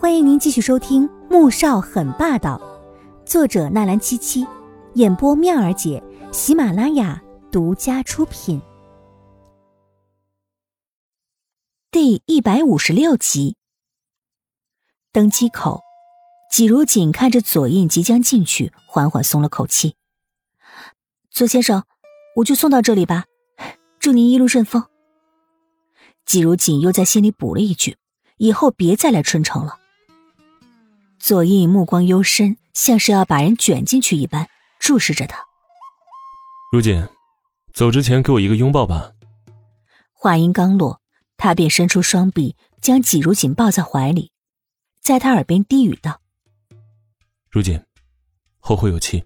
欢迎您继续收听《穆少很霸道》，作者纳兰七七，演播妙儿姐，喜马拉雅独家出品。第一百五十六集。登机口，季如锦看着左印即将进去，缓缓松了口气。左先生，我就送到这里吧，祝您一路顺风。季如锦又在心里补了一句：“以后别再来春城了。”左印目光幽深，像是要把人卷进去一般，注视着他。如锦，走之前给我一个拥抱吧。话音刚落，他便伸出双臂，将季如锦抱在怀里，在他耳边低语道：“如锦，后会有期。”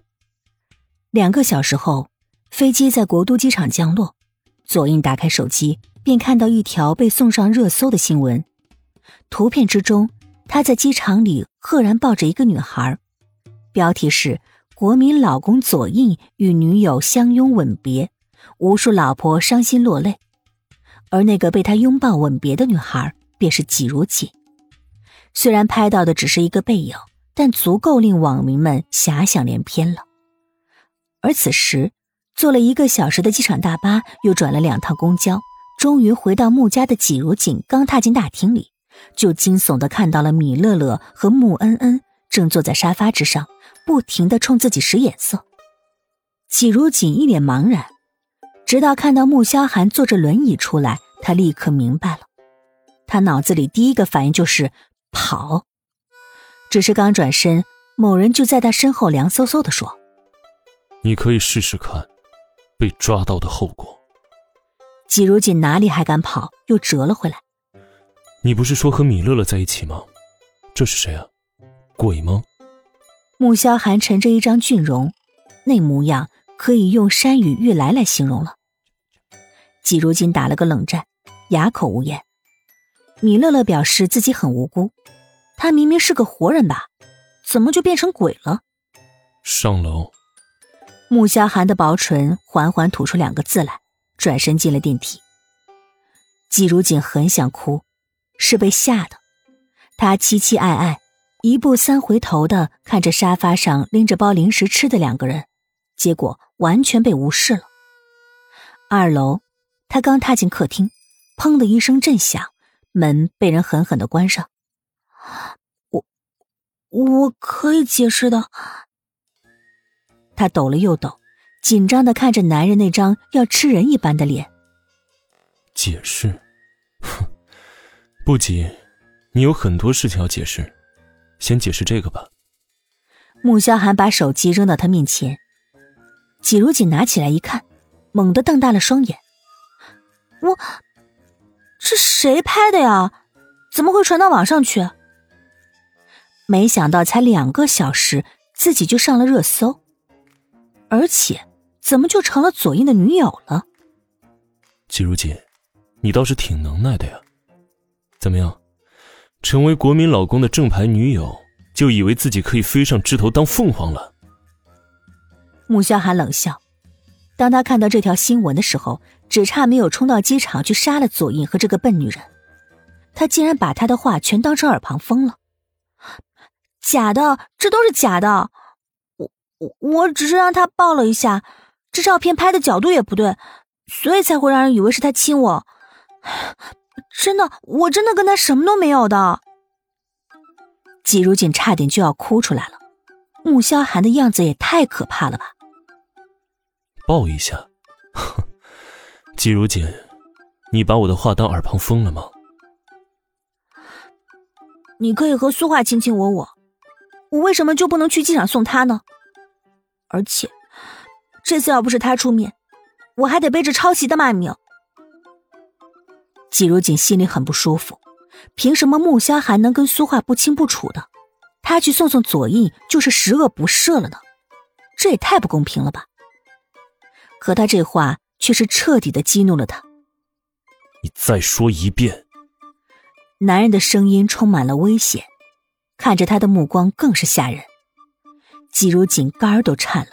两个小时后，飞机在国都机场降落。左印打开手机，便看到一条被送上热搜的新闻，图片之中。他在机场里赫然抱着一个女孩，标题是“国民老公左印与女友相拥吻别，无数老婆伤心落泪”，而那个被他拥抱吻别的女孩便是季如锦。虽然拍到的只是一个背影，但足够令网民们遐想连篇了。而此时，坐了一个小时的机场大巴，又转了两趟公交，终于回到穆家的季如锦刚踏进大厅里。就惊悚的看到了米乐乐和穆恩恩正坐在沙发之上，不停的冲自己使眼色。季如锦一脸茫然，直到看到穆萧寒坐着轮椅出来，他立刻明白了。他脑子里第一个反应就是跑，只是刚转身，某人就在他身后凉飕飕的说：“你可以试试看，被抓到的后果。”季如锦哪里还敢跑，又折了回来。你不是说和米乐乐在一起吗？这是谁啊？鬼吗？穆萧寒沉着一张俊容，那模样可以用山雨欲来来形容了。季如锦打了个冷战，哑口无言。米乐乐表示自己很无辜，他明明是个活人吧？怎么就变成鬼了？上楼。穆萧寒的薄唇缓缓吐出两个字来，转身进了电梯。季如锦很想哭。是被吓的，他期期爱爱，一步三回头的看着沙发上拎着包零食吃的两个人，结果完全被无视了。二楼，他刚踏进客厅，砰的一声震响，门被人狠狠的关上。我，我可以解释的。他抖了又抖，紧张的看着男人那张要吃人一般的脸。解释，哼。不急，你有很多事情要解释，先解释这个吧。穆萧寒把手机扔到他面前，季如锦拿起来一看，猛地瞪大了双眼：“我，这谁拍的呀？怎么会传到网上去？”没想到才两个小时，自己就上了热搜，而且怎么就成了左印的女友了？季如锦，你倒是挺能耐的呀。怎么样，成为国民老公的正牌女友，就以为自己可以飞上枝头当凤凰了？穆萧寒冷笑，当他看到这条新闻的时候，只差没有冲到机场去杀了左印和这个笨女人。他竟然把他的话全当成耳旁风了。假的，这都是假的。我我我只是让他抱了一下，这照片拍的角度也不对，所以才会让人以为是他亲我。真的，我真的跟他什么都没有的。季如锦差点就要哭出来了，穆萧寒的样子也太可怕了吧！抱一下，哼，季如锦，你把我的话当耳旁风了吗？你可以和苏画卿卿我我，我为什么就不能去机场送他呢？而且，这次要不是他出面，我还得背着抄袭的骂名。季如锦心里很不舒服，凭什么穆萧寒能跟苏画不清不楚的，他去送送左印就是十恶不赦了呢？这也太不公平了吧！可他这话却是彻底的激怒了他。你再说一遍！男人的声音充满了危险，看着他的目光更是吓人。季如锦肝儿都颤了，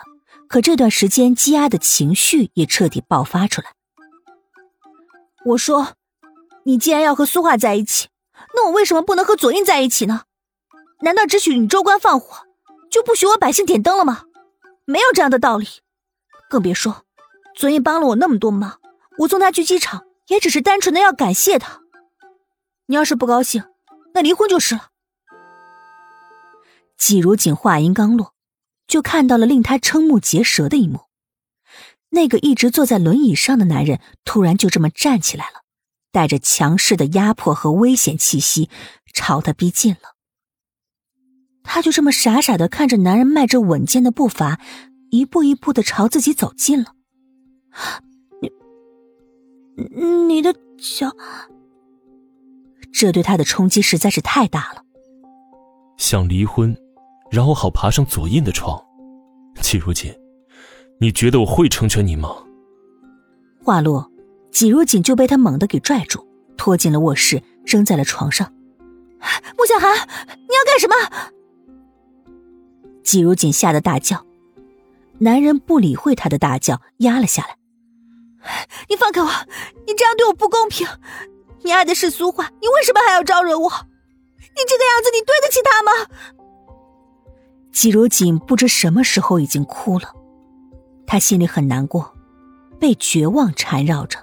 可这段时间积压的情绪也彻底爆发出来。我说。你既然要和苏画在一起，那我为什么不能和左印在一起呢？难道只许你州官放火，就不许我百姓点灯了吗？没有这样的道理。更别说，昨夜帮了我那么多忙，我送他去机场，也只是单纯的要感谢他。你要是不高兴，那离婚就是了。季如锦话音刚落，就看到了令他瞠目结舌的一幕：那个一直坐在轮椅上的男人，突然就这么站起来了，带着强势的压迫和危险气息，朝他逼近了。他就这么傻傻的看着男人迈着稳健的步伐，一步一步的朝自己走近了。你，你的脚，这对他的冲击实在是太大了。想离婚？然后好爬上左印的床，季如锦，你觉得我会成全你吗？话落，季如锦就被他猛地给拽住，拖进了卧室，扔在了床上。穆小寒，你要干什么？季如锦吓得大叫，男人不理会他的大叫，压了下来。你放开我！你这样对我不公平！你爱的是苏焕，你为什么还要招惹我？你这个样子，你对得起他吗？季如锦不知什么时候已经哭了，他心里很难过，被绝望缠绕着。